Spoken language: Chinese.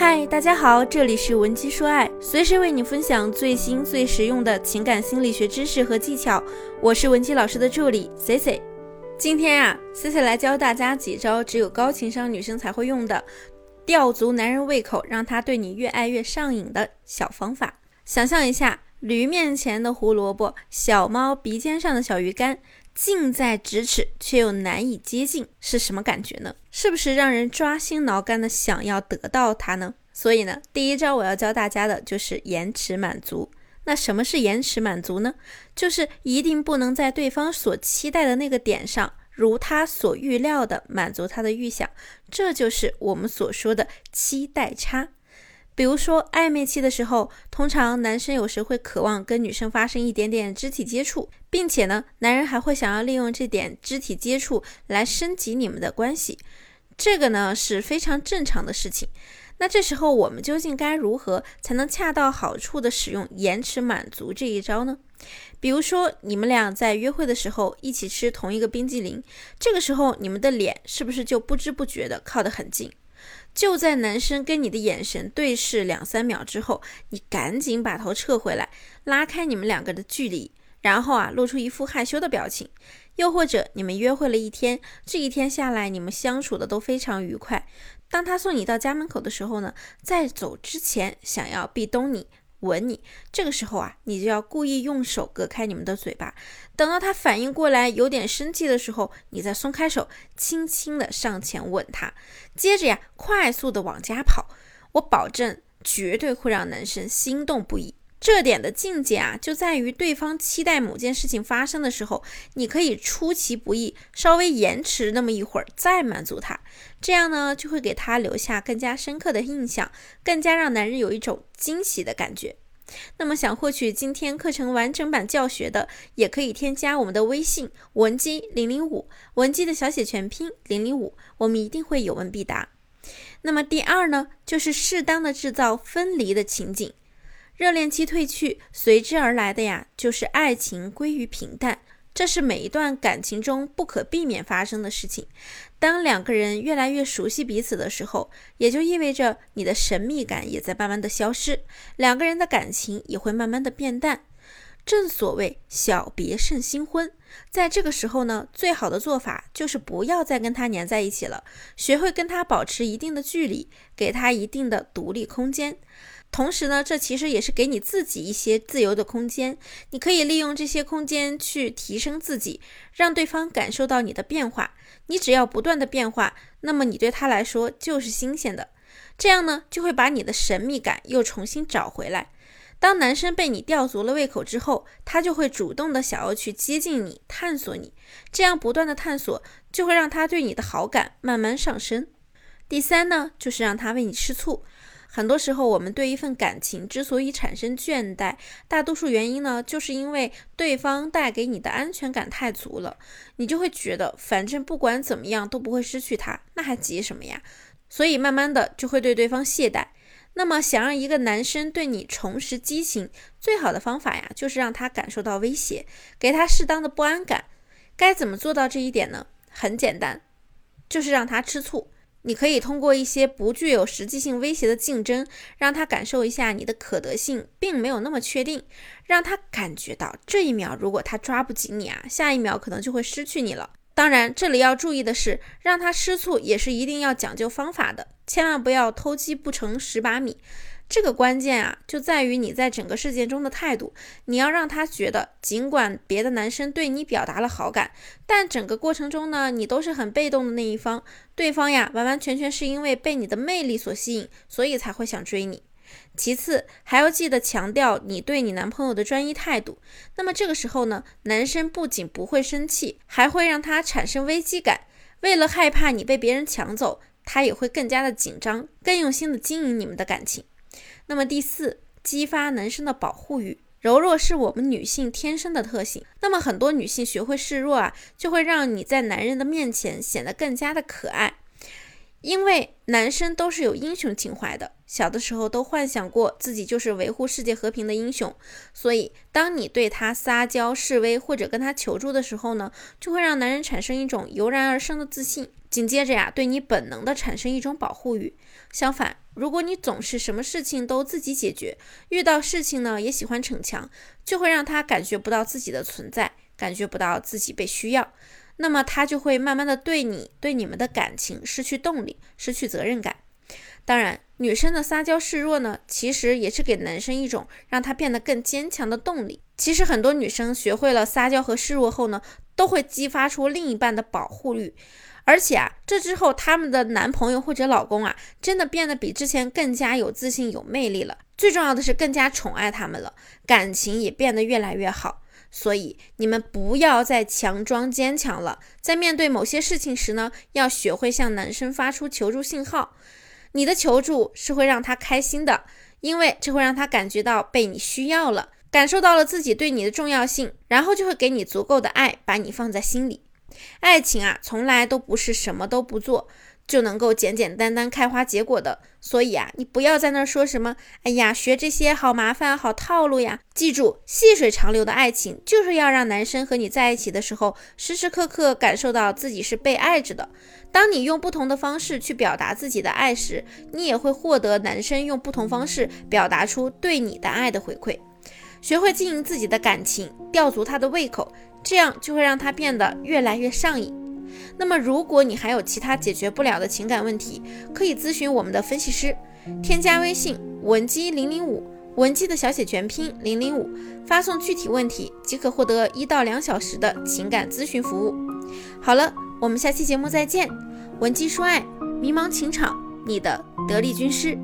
嗨，大家好，这里是文姬说爱，随时为你分享最新最实用的情感心理学知识和技巧。我是文姬老师的助理 C C。今天啊，C C 来教大家几招只有高情商女生才会用的，吊足男人胃口，让他对你越爱越上瘾的小方法。想象一下，驴面前的胡萝卜，小猫鼻尖上的小鱼干。近在咫尺却又难以接近，是什么感觉呢？是不是让人抓心挠肝的想要得到它呢？所以呢，第一招我要教大家的就是延迟满足。那什么是延迟满足呢？就是一定不能在对方所期待的那个点上，如他所预料的满足他的预想，这就是我们所说的期待差。比如说暧昧期的时候，通常男生有时会渴望跟女生发生一点点肢体接触，并且呢，男人还会想要利用这点肢体接触来升级你们的关系，这个呢是非常正常的事情。那这时候我们究竟该如何才能恰到好处的使用延迟满足这一招呢？比如说你们俩在约会的时候一起吃同一个冰激凌，这个时候你们的脸是不是就不知不觉的靠得很近？就在男生跟你的眼神对视两三秒之后，你赶紧把头撤回来，拉开你们两个的距离，然后啊，露出一副害羞的表情。又或者你们约会了一天，这一天下来你们相处的都非常愉快。当他送你到家门口的时候呢，在走之前想要壁咚你。吻你，这个时候啊，你就要故意用手隔开你们的嘴巴，等到他反应过来有点生气的时候，你再松开手，轻轻的上前吻他，接着呀，快速的往家跑，我保证绝对会让男生心动不已。这点的境界啊，就在于对方期待某件事情发生的时候，你可以出其不意，稍微延迟那么一会儿再满足他，这样呢，就会给他留下更加深刻的印象，更加让男人有一种惊喜的感觉。那么，想获取今天课程完整版教学的，也可以添加我们的微信文姬零零五，文姬的小写全拼零零五，我们一定会有问必答。那么第二呢，就是适当的制造分离的情景。热恋期褪去，随之而来的呀，就是爱情归于平淡，这是每一段感情中不可避免发生的事情。当两个人越来越熟悉彼此的时候，也就意味着你的神秘感也在慢慢的消失，两个人的感情也会慢慢的变淡。正所谓小别胜新婚，在这个时候呢，最好的做法就是不要再跟他黏在一起了，学会跟他保持一定的距离，给他一定的独立空间。同时呢，这其实也是给你自己一些自由的空间，你可以利用这些空间去提升自己，让对方感受到你的变化。你只要不断的变化，那么你对他来说就是新鲜的，这样呢，就会把你的神秘感又重新找回来。当男生被你吊足了胃口之后，他就会主动的想要去接近你，探索你，这样不断的探索就会让他对你的好感慢慢上升。第三呢，就是让他为你吃醋。很多时候，我们对一份感情之所以产生倦怠，大多数原因呢，就是因为对方带给你的安全感太足了，你就会觉得反正不管怎么样都不会失去他，那还急什么呀？所以慢慢的就会对对方懈怠。那么想让一个男生对你重拾激情，最好的方法呀，就是让他感受到威胁，给他适当的不安感。该怎么做到这一点呢？很简单，就是让他吃醋。你可以通过一些不具有实际性威胁的竞争，让他感受一下你的可得性并没有那么确定，让他感觉到这一秒如果他抓不紧你啊，下一秒可能就会失去你了。当然，这里要注意的是，让他吃醋也是一定要讲究方法的，千万不要偷鸡不成蚀把米。这个关键啊，就在于你在整个事件中的态度。你要让他觉得，尽管别的男生对你表达了好感，但整个过程中呢，你都是很被动的那一方。对方呀，完完全全是因为被你的魅力所吸引，所以才会想追你。其次，还要记得强调你对你男朋友的专一态度。那么这个时候呢，男生不仅不会生气，还会让他产生危机感。为了害怕你被别人抢走，他也会更加的紧张，更用心的经营你们的感情。那么第四，激发男生的保护欲。柔弱是我们女性天生的特性。那么很多女性学会示弱啊，就会让你在男人的面前显得更加的可爱。因为男生都是有英雄情怀的，小的时候都幻想过自己就是维护世界和平的英雄，所以当你对他撒娇示威或者跟他求助的时候呢，就会让男人产生一种油然而生的自信，紧接着呀，对你本能的产生一种保护欲。相反，如果你总是什么事情都自己解决，遇到事情呢也喜欢逞强，就会让他感觉不到自己的存在，感觉不到自己被需要。那么他就会慢慢的对你对你们的感情失去动力，失去责任感。当然，女生的撒娇示弱呢，其实也是给男生一种让他变得更坚强的动力。其实很多女生学会了撒娇和示弱后呢，都会激发出另一半的保护欲，而且啊，这之后他们的男朋友或者老公啊，真的变得比之前更加有自信、有魅力了。最重要的是更加宠爱他们了，感情也变得越来越好。所以你们不要再强装坚强了，在面对某些事情时呢，要学会向男生发出求助信号。你的求助是会让他开心的，因为这会让他感觉到被你需要了，感受到了自己对你的重要性，然后就会给你足够的爱，把你放在心里。爱情啊，从来都不是什么都不做。就能够简简单单开花结果的，所以啊，你不要在那儿说什么，哎呀，学这些好麻烦，好套路呀。记住，细水长流的爱情就是要让男生和你在一起的时候，时时刻刻感受到自己是被爱着的。当你用不同的方式去表达自己的爱时，你也会获得男生用不同方式表达出对你的爱的回馈。学会经营自己的感情，吊足他的胃口，这样就会让他变得越来越上瘾。那么，如果你还有其他解决不了的情感问题，可以咨询我们的分析师，添加微信文姬零零五，文姬的小写全拼零零五，发送具体问题即可获得一到两小时的情感咨询服务。好了，我们下期节目再见，文姬说爱，迷茫情场，你的得力军师。